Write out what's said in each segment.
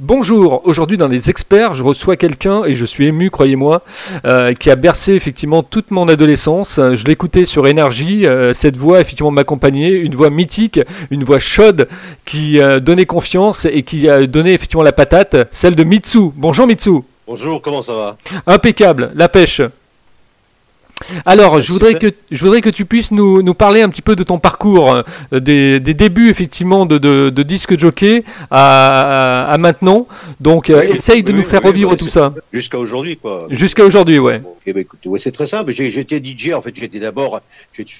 Bonjour, aujourd'hui dans les experts, je reçois quelqu'un et je suis ému, croyez-moi, euh, qui a bercé effectivement toute mon adolescence. Je l'écoutais sur énergie, euh, cette voix effectivement m'accompagnait, une voix mythique, une voix chaude qui euh, donnait confiance et qui a donné effectivement la patate, celle de Mitsu. Bonjour Mitsu. Bonjour, comment ça va? Impeccable, la pêche. Alors, je voudrais, que, je voudrais que tu puisses nous, nous parler un petit peu de ton parcours, euh, des, des débuts effectivement de, de, de disque jockey à, à, maintenant. Donc, euh, essaye de nous faire revivre tout ça. Jusqu'à aujourd'hui, quoi. Jusqu'à aujourd'hui, ouais. Okay, bah, écoute, ouais c'est très simple. J'étais DJ, en fait, j'étais d'abord,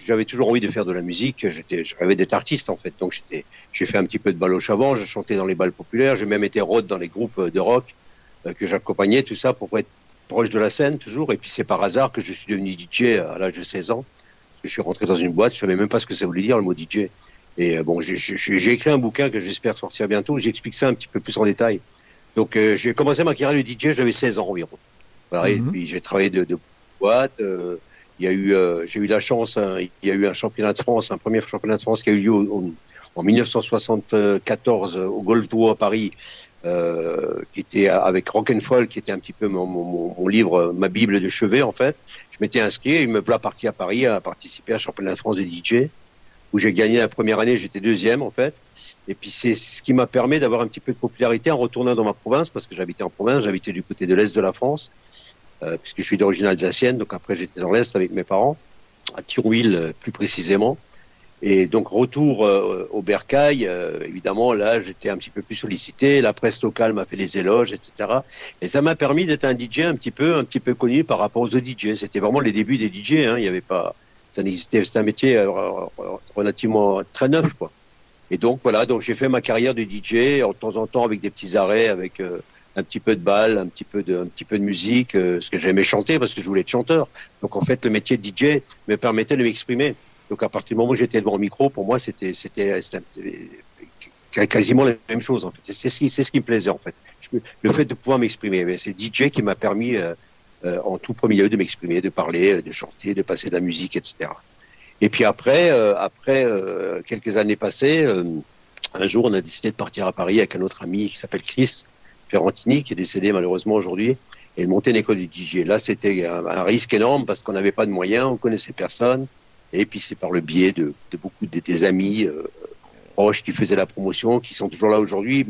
j'avais toujours envie de faire de la musique. J'étais, je rêvais d'être artiste, en fait. Donc, j'étais, j'ai fait un petit peu de baloche avant, j'ai chanté dans les balles populaires, j'ai même été rôde dans les groupes de rock euh, que j'accompagnais, tout ça pour être proche de la scène toujours. Et puis c'est par hasard que je suis devenu DJ à l'âge de 16 ans. Je suis rentré dans une boîte, je savais même pas ce que ça voulait dire le mot DJ. Et bon, j'ai écrit un bouquin que j'espère sortir bientôt. J'explique ça un petit peu plus en détail. Donc euh, j'ai commencé ma carrière de DJ, j'avais 16 ans environ. Voilà, Et puis j'ai travaillé de, de boîte. Euh, il y a eu, euh, j'ai eu la chance, hein, il y a eu un championnat de France, un premier championnat de France qui a eu lieu au, au, en 1974 au Golf Tour à Paris, euh, qui était avec Rock'n'Fall, qui était un petit peu mon, livre, ma bible de chevet en fait. Je m'étais inscrit, et me voilà parti à Paris à participer à championnat de France de DJ, où j'ai gagné la première année, j'étais deuxième en fait. Et puis c'est ce qui m'a permis d'avoir un petit peu de popularité en retournant dans ma province, parce que j'habitais en province, j'habitais du côté de l'est de la France, euh, puisque je suis d'origine alsacienne, donc après j'étais dans l'est avec mes parents, à Thionville plus précisément. Et donc retour euh, au Bercail, euh, évidemment là j'étais un petit peu plus sollicité, la presse locale m'a fait les éloges, etc. Et ça m'a permis d'être un DJ un petit peu un petit peu connu par rapport aux DJ. C'était vraiment les débuts des DJ, hein. il y avait pas, ça n'existait, c'était un métier euh, relativement très neuf quoi. Et donc voilà, donc j'ai fait ma carrière de DJ en temps en temps avec des petits arrêts, avec un petit peu de balle, un petit peu de, un petit peu de musique, euh, ce que j'aimais chanter parce que je voulais être chanteur. Donc en fait le métier de DJ me permettait de m'exprimer. Donc à partir du moment où j'étais devant le micro, pour moi c'était quasiment la même chose en fait. C'est ce qui ce qui me plaisait en fait. Le fait de pouvoir m'exprimer, c'est DJ qui m'a permis euh, euh, en tout premier lieu de m'exprimer, de parler, de chanter, de passer de la musique, etc. Et puis après euh, après euh, quelques années passées, un jour on a décidé de partir à Paris avec un autre ami qui s'appelle Chris Ferrantini qui est décédé malheureusement aujourd'hui et de monter une école de DJ. Là c'était un, un risque énorme parce qu'on n'avait pas de moyens, on connaissait personne. Et puis c'est par le biais de, beaucoup de amis euh, proches qui faisaient la promotion, qui sont toujours là aujourd'hui,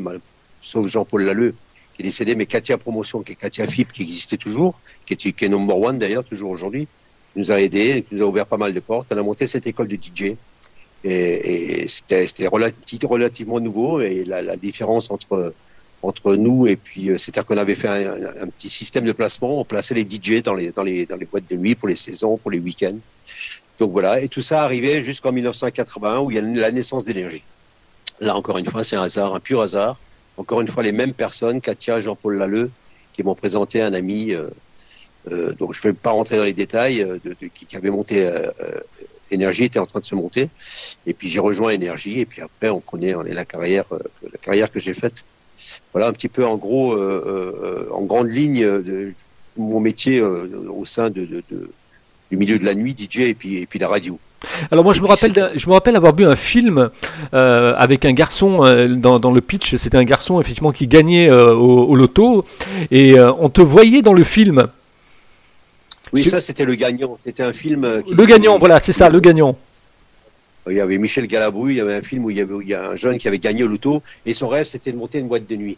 sauf Jean-Paul Lalleux, qui est décédé, mais Katia Promotion, qui est Katia Fip, qui existait toujours, qui est, number one d'ailleurs, toujours aujourd'hui, nous a aidé, qui nous a ouvert pas mal de portes. On a monté cette école de DJ. Et, c'était relativ, relativement nouveau. Et la, différence entre, nous et puis, c'est-à-dire qu'on avait fait un, petit système de placement. On plaçait les DJ dans les boîtes de nuit pour les saisons, pour les week-ends. Donc voilà, et tout ça arrivait jusqu'en 1980 où il y a la naissance d'énergie. Là encore une fois, c'est un hasard, un pur hasard. Encore une fois, les mêmes personnes, Katia, Jean-Paul Lalleux, qui m'ont présenté un ami. Euh, euh, donc je ne vais pas rentrer dans les détails, euh, de, qui, avait monté Énergie, était en train de se monter. Et puis j'ai rejoint Énergie, et puis après on connaît, la carrière, que j'ai faite. Voilà un petit peu en gros, en grande ligne, mon métier au sein de du milieu de la nuit, DJ et puis, et puis la radio. Alors moi je me rappelle, je me rappelle avoir vu un film euh, avec un garçon euh, dans, dans, le pitch. C'était un garçon effectivement qui gagnait euh, au, au, loto et on te voyait dans le film. Oui, tu... ça c'était le gagnant. C'était un film. Qui... Le gagnant, voilà, c'est ça, le gagnant. Il y avait Michel Galabrouille, il y avait un film où il y avait il y a un jeune qui avait gagné au loto et son rêve c'était de monter une boîte de nuit.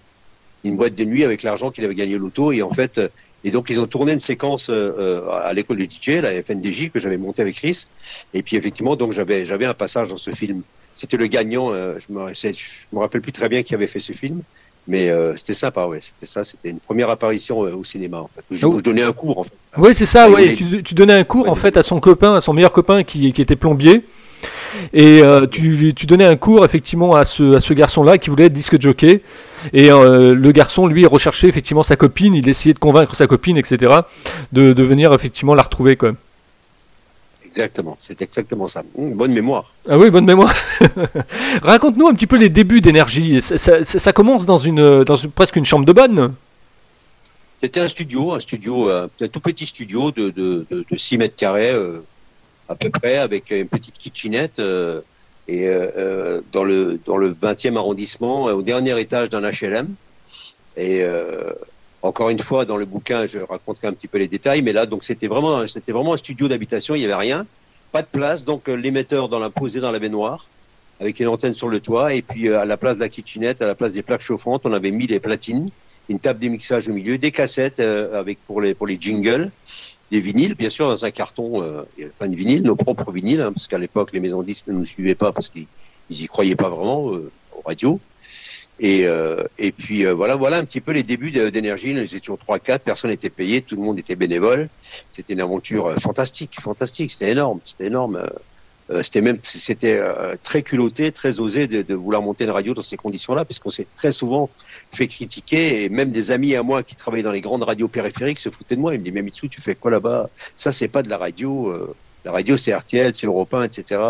Une boîte de nuit avec l'argent qu'il avait gagné au loto et en fait et donc, ils ont tourné une séquence euh, à l'école de DJ, la FNDJ, que j'avais montée avec Chris. Et puis, effectivement, donc j'avais j'avais un passage dans ce film. C'était le gagnant. Euh, je me je me rappelle plus très bien qui avait fait ce film, mais euh, c'était sympa. Ouais, c'était ça. C'était une première apparition au cinéma. En fait, où je, où je donnais un cours. En fait. Oui, c'est ça. Ouais. Tu, tu, donnais un cours ouais, en fait à son copain, à son meilleur copain qui, qui était plombier. Et euh, tu, tu, donnais un cours effectivement à ce, à ce garçon-là qui voulait être disque jockey. Et euh, le garçon, lui, recherchait effectivement sa copine. Il essayait de convaincre sa copine, etc., de, de venir effectivement la retrouver. Quoi. Exactement, c'est exactement ça. Mmh, bonne mémoire. Ah oui, bonne mémoire. Raconte-nous un petit peu les débuts d'énergie. Ça, ça, ça, commence dans une, dans une, presque une chambre de bonne. C'était un studio, un studio, un tout petit studio de, de, de, de 6 mètres carrés. Euh, à peu près, avec une petite kitchenette. Euh, et euh, dans le dans le 20e arrondissement, au dernier étage d'un HLM. Et encore une fois, dans le bouquin, je raconterai un petit peu les détails, mais là, donc c'était vraiment, c'était vraiment un studio d'habitation, il n'y avait rien, pas de place, donc l'émetteur dans la posé dans la baignoire avec une antenne sur le toit, et puis à la place de la kitchenette, à la place des plaques chauffantes, on avait mis des platines, une table de mixage au milieu, des cassettes avec pour les pour les jingles des vinyles, bien sûr, dans un carton, euh, il n'y avait pas de vinyle, nos propres vinyles, hein, parce qu'à l'époque, les maisons disques ne nous suivaient pas parce qu'ils y croyaient pas vraiment euh, aux radios. Et, euh, et puis euh, voilà, voilà un petit peu les débuts d'énergie. Nous étions trois, quatre, personne n'était payé, tout le monde était bénévole. C'était une aventure fantastique, fantastique. C'était énorme, c'était énorme. Euh, c'était même c'était euh, très culotté, très osé de, de, vouloir monter une radio dans ces conditions-là, puisqu'on s'est très souvent fait critiquer, et même des amis à moi qui travaillaient dans les grandes radios périphériques se foutaient de moi. Ils me disaient, mais Mitsu, tu fais quoi là-bas? Ça, c'est pas de la radio. Euh, la radio, c'est RTL, c'est Europe 1, etc.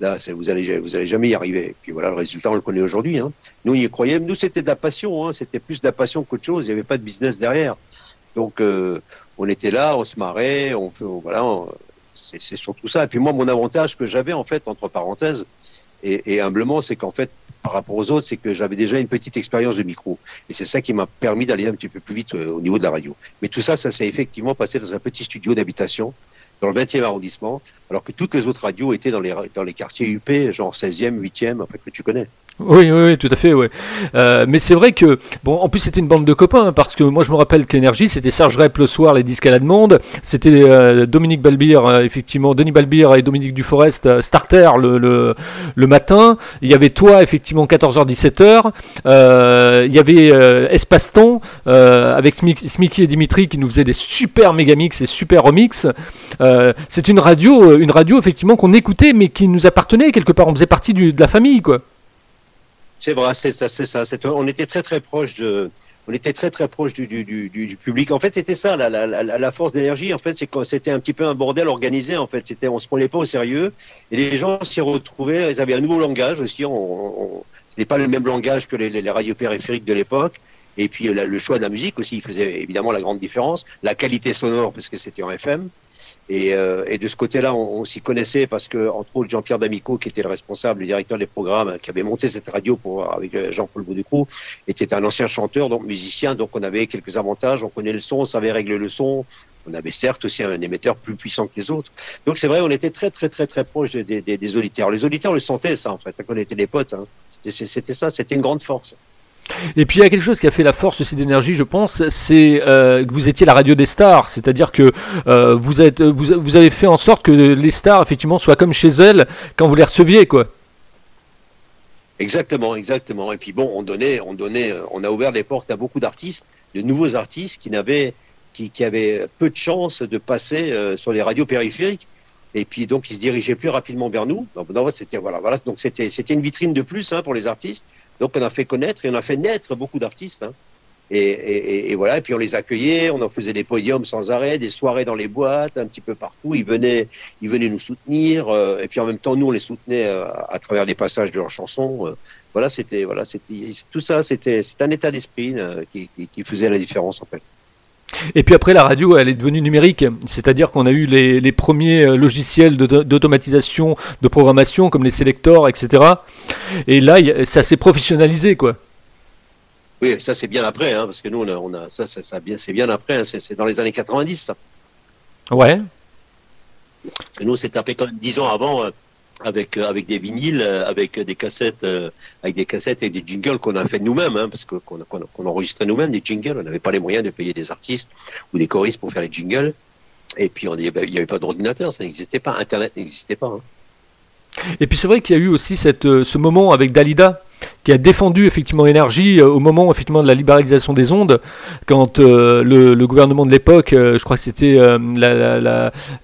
Là, vous allez, vous allez jamais y arriver. Et puis voilà, le résultat, on le connaît aujourd'hui. Hein. Nous, on y croyait. Nous, c'était de la passion. Hein. C'était plus de la passion qu'autre chose. Il n'y avait pas de business derrière. Donc, on était là, on se marrait, on, voilà, on, c'est surtout ça. Et puis moi, mon avantage que j'avais, en fait, entre parenthèses, et, humblement, c'est qu'en fait, par rapport aux autres, c'est que j'avais déjà une petite expérience de micro. Et c'est ça qui m'a permis d'aller un petit peu plus vite euh, au niveau de la radio. Mais tout ça, ça s'est effectivement passé dans un petit studio d'habitation dans le 20e arrondissement, alors que toutes les autres radios étaient dans les, dans les quartiers UP, genre 16e, 8e, après que tu connais. Oui, oui, tout à fait, ouais. Euh, mais c'est vrai que, bon, en plus c'était une bande de copains, hein, parce que moi je me rappelle qu'Énergie, c'était Serge Rep le soir, les disques à la demande, c'était euh, Dominique Balbir, euh, effectivement, Denis Balbir et Dominique Duforest, Starter le, le, matin, il y avait toi, effectivement, 14h, 17h, il y avait Espace-Temps, avec Smicky et Dimitri qui nous faisaient des super mégamix et super remix. c'est une radio, une radio, effectivement, qu'on écoutait, mais qui nous appartenait quelque part, on faisait partie de la famille, quoi. C'est vrai, c'est ça. On était très très proche de, on était très très proche du, du, du, du public. En fait, c'était ça, la, la, la, force d'énergie. En fait, c'était un petit peu un bordel organisé. En fait, c'était, on se prenait pas au sérieux et les gens s'y retrouvaient. Ils avaient un nouveau langage aussi. On, on c'était pas le même langage que les, les radios périphériques de l'époque. Et puis le choix de la musique aussi, faisait évidemment la grande différence. La qualité sonore, parce que c'était en FM. Et, euh, et, de ce côté-là, on, s'y connaissait parce que, entre autres, Jean-Pierre D'Amico, qui était le responsable, le directeur des programmes, qui avait monté cette radio pour avec euh, Jean-Paul Boudicrou, était un ancien chanteur, donc musicien, donc on avait quelques avantages. On connaît le son, on savait régler le son. On avait certes aussi un émetteur plus puissant que les autres. Donc c'est vrai, on était très très très très proche des, auditeurs. Les auditeurs le sentaient ça en fait, quand on était des potes. Hein. C'était ça, c'était une grande force. Et puis il y a quelque chose qui a fait la force aussi d'énergie, je pense, c'est euh, que vous étiez la radio des stars, c'est-à-dire que euh, vous, êtes, vous, vous, avez fait en sorte que les stars effectivement soient comme chez elles quand vous les receviez, quoi. Exactement, exactement. Et puis bon, on donnait, on donnait, on a ouvert les portes à beaucoup d'artistes, de nouveaux artistes qui n'avaient, qui, avaient peu de chances de passer euh, sur les radios périphériques. Et puis donc ils se dirigeaient plus rapidement vers nous. C'était voilà, voilà, donc c'était c'était une vitrine de plus hein, pour les artistes. Donc on a fait connaître et on a fait naître beaucoup d'artistes. Hein. Et, et, et, voilà, et puis on les accueillait, on en faisait des podiums sans arrêt, des soirées dans les boîtes, un petit peu partout. Ils venaient, ils venaient nous soutenir, euh, et puis en même temps nous on les soutenait euh, à travers des passages de leurs chansons. Euh, voilà, c'était voilà, tout ça, c'était c'est un état d'esprit euh, qui, qui, qui faisait la différence en fait. Et puis après, la radio, elle est devenue numérique, c'est-à-dire qu'on a eu les, les premiers euh, logiciels d'automatisation, de programmation, comme les sélectors, etc. Et là, ça s'est professionnalisé, quoi. Oui, ça c'est bien après, hein, parce que nous, on a, on a ça, ça, ça bien, c'est bien après, hein, c'est dans les années 90, ça. Ouais. Et nous, c'est tapé quand même dix ans avant. Avec euh, avec des vinyles, euh, avec des cassettes, euh, avec des cassettes et des jingles qu'on a fait nous-mêmes, hein, parce que qu'on qu enregistrait nous-mêmes des jingles. On n'avait pas les moyens de payer des artistes ou des choristes pour faire les jingles. Et puis on, il n'y avait pas d'ordinateur, ça n'existait pas, Internet n'existait pas. Hein. Et puis c'est vrai qu'il y a eu aussi cette, ce moment avec Dalida qui a défendu effectivement énergie au moment effectivement de la libéralisation des ondes, quand euh, le, gouvernement de l'époque, euh, je crois que c'était euh,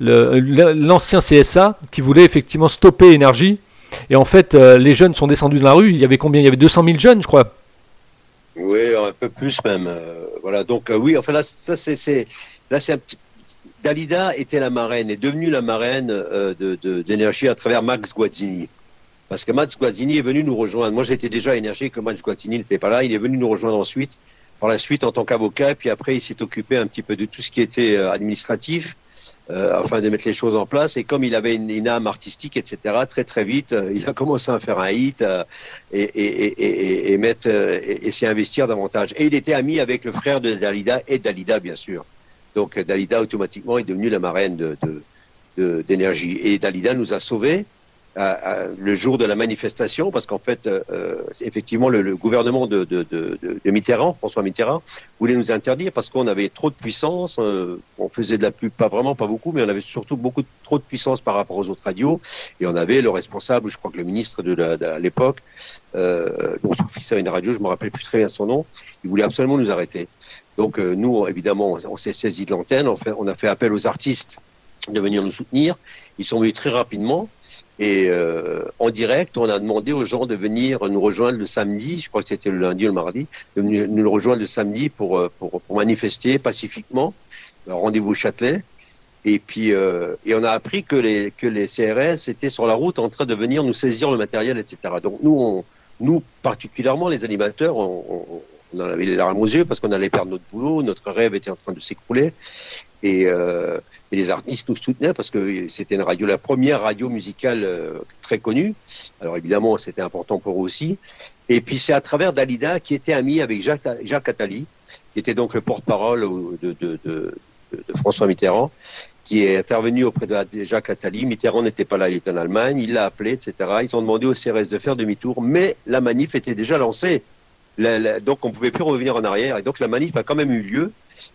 l'ancien CSA, qui voulait effectivement stopper énergie. Et en fait, les jeunes sont descendus dans la rue. Il y avait combien? Il y avait 200 000 jeunes, je crois. Oui, un peu plus même. voilà. Donc oui, enfin là, ça c'est là c'est un petit Dalida était la marraine, est devenue la marraine euh, d'énergie à travers Max Guazzini. parce que Mats Guazzini est venu nous rejoindre. Moi, j'étais déjà énergique que Mats Guazzini n'était pas là. Il est venu nous rejoindre ensuite, par la suite en tant qu'avocat, puis après, il s'est occupé un petit peu de tout ce qui était euh, administratif, euh, afin de mettre les choses en place. Et comme il avait une, âme artistique, etc., très très vite, il a commencé à faire un hit et, et, et, et, et, s'y investir davantage. Et il était ami avec le frère de Dalida et Dalida, bien sûr. Donc Dalida automatiquement est devenue la marraine d'énergie. Et Dalida nous a sauvés le jour de la manifestation, parce qu'en fait, euh, euh, effectivement, le, gouvernement de, Mitterrand, François Mitterrand, voulait nous interdire parce qu'on avait trop de puissance. Euh, on faisait de la pub, pas vraiment, pas beaucoup, mais on avait surtout beaucoup trop de puissance par rapport aux autres radios. Et on avait le responsable, je crois que le ministre de, l'époque, euh, dont son fils avait une radio, je me rappelle plus très bien son nom, il voulait absolument nous arrêter. Donc nous, évidemment, on s'est saisi de l'antenne, on a fait appel aux artistes de venir nous soutenir. Ils sont venus très rapidement et euh, en direct, on a demandé aux gens de venir nous rejoindre le samedi, je crois que c'était le lundi ou le mardi, de venir nous rejoindre le samedi pour, euh, pour, pour manifester pacifiquement, rendez-vous au Châtelet. Et puis, euh, et on a appris que les, que les CRS étaient sur la route en train de venir nous saisir le matériel, etc. Donc nous, nous particulièrement les animateurs, on, on, avait les larmes aux yeux parce qu'on allait perdre notre boulot, notre rêve était en train de s'écrouler. Et, euh, et, les artistes nous soutenaient parce que c'était une radio, la première radio musicale euh, très connue. Alors évidemment, c'était important pour eux aussi. Et puis c'est à travers Dalida qui était ami avec Jacques, Jacques Attali, qui était donc le porte-parole de, de, de, de, François Mitterrand, qui est intervenu auprès de Jacques Attali. Mitterrand n'était pas là, il était en Allemagne, il l'a appelé, etc. Ils ont demandé au CRS de faire demi-tour, mais la manif était déjà lancée. Donc on pouvait plus revenir en arrière. Et donc la manif a quand même eu lieu.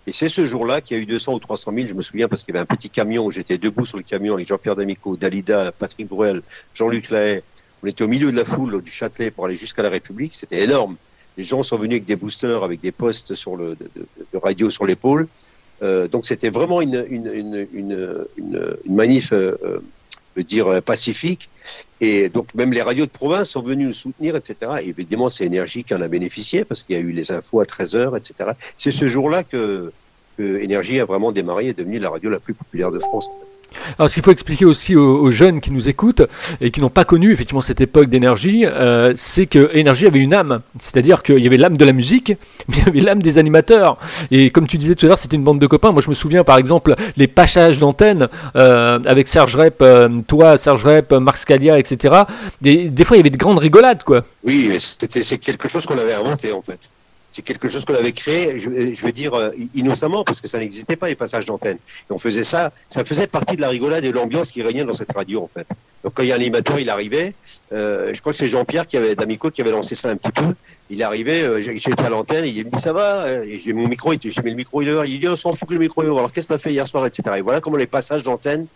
Et c'est ce jour-là qu'il y a eu 200 ou 300 000, je me souviens, parce qu'il y avait un petit camion où j'étais debout sur le camion avec Jean-Pierre D'Amico, Dalida, Patrick Bruel, Jean-Luc Lahaye. On était au milieu de la foule du Châtelet pour aller jusqu'à la République. C'était énorme. Les gens sont venus avec des boosters, avec des postes sur le, de, radio sur l'épaule. Euh, donc c'était vraiment une, une, une, une, manif euh, veux dire, euh, pacifique. Et donc, même les radios de province sont venus nous soutenir, etc. Et évidemment, c'est Énergie qui en a bénéficié parce qu'il y a eu les infos à 13h, etc. C'est ce jour-là que, que Énergie a vraiment démarré et est devenue la radio la plus populaire de France. Alors, ce qu'il faut expliquer aussi aux, jeunes qui nous écoutent et qui n'ont pas connu effectivement cette époque d'énergie, euh, c'est que énergie avait une âme. C'est-à-dire qu'il y avait l'âme de la musique, mais il y avait l'âme des animateurs. Et comme tu disais tout à l'heure, c'était une bande de copains. Moi, je me souviens par exemple les pachages d'antenne euh, avec Serge Rep, euh, toi, Serge Rep, Marc Scalia, etc. Et, des fois, il y avait de grandes rigolades, quoi. Oui, c'est quelque chose qu'on avait inventé en fait c'est quelque chose qu'on avait créé, je, je, veux dire, euh, innocemment, parce que ça n'existait pas, les passages d'antenne. Et on faisait ça, ça faisait partie de la rigolade et de l'ambiance qui régnait dans cette radio, en fait. Donc quand il y a un animateur, il arrivait, euh, je crois que c'est Jean-Pierre qui avait, d'Amico, qui avait lancé ça un petit peu. Il arrivait, euh, j'étais à l'antenne, il dit, ça va? Euh, et j'ai mon micro, j'ai mis le micro il dit, on s'en fout que le micro Alors qu'est-ce que t'as fait hier soir, etc. Et voilà comment les passages d'antenne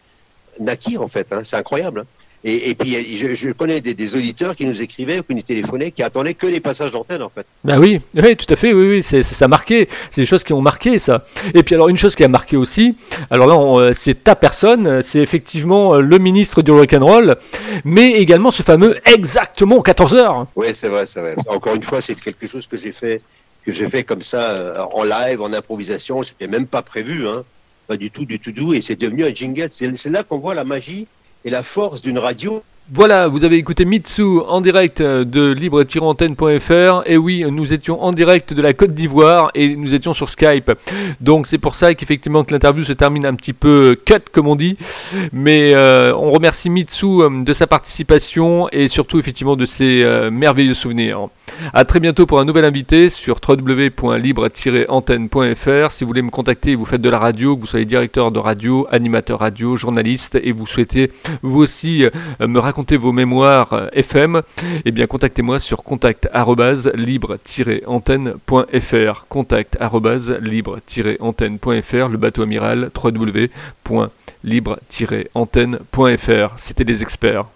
naquirent, en fait, hein. C'est incroyable. Hein. Et, et, puis, je, je connais des, des, auditeurs qui nous écrivaient ou qui nous téléphonaient, qui attendaient que les passages d'antenne, en fait. Ben oui, oui, tout à fait, oui, oui, c'est, ça a marqué. C'est des choses qui ont marqué, ça. Et puis, alors, une chose qui a marqué aussi, alors là, euh, c'est ta personne, c'est effectivement euh, le ministre du rock'n'roll, mais également ce fameux exactement 14 heures. Oui, c'est vrai, c'est vrai. Encore une fois, c'est quelque chose que j'ai fait, que j'ai fait comme ça, euh, en live, en improvisation. C'était même pas prévu, hein. Pas du tout, du tout doux. Et c'est devenu un jingle. C'est là qu'on voit la magie et la force d'une radio. Voilà, vous avez écouté Mitsu en direct de libre-antenne.fr. Et oui, nous étions en direct de la Côte d'Ivoire et nous étions sur Skype. Donc c'est pour ça qu'effectivement que l'interview se termine un petit peu cut, comme on dit. Mais euh, on remercie Mitsu euh, de sa participation et surtout effectivement de ses euh, merveilleux souvenirs. A très bientôt pour un nouvel invité sur www.libre-antenne.fr. Si vous voulez me contacter, vous faites de la radio, que vous soyez directeur de radio, animateur radio, journaliste et vous souhaitez vous aussi me raconter raconter vos mémoires euh, FM, eh bien contactez-moi sur contact-libre-antenne.fr contact-libre-antenne.fr le bateau amiral www.libre-antenne.fr C'était des experts.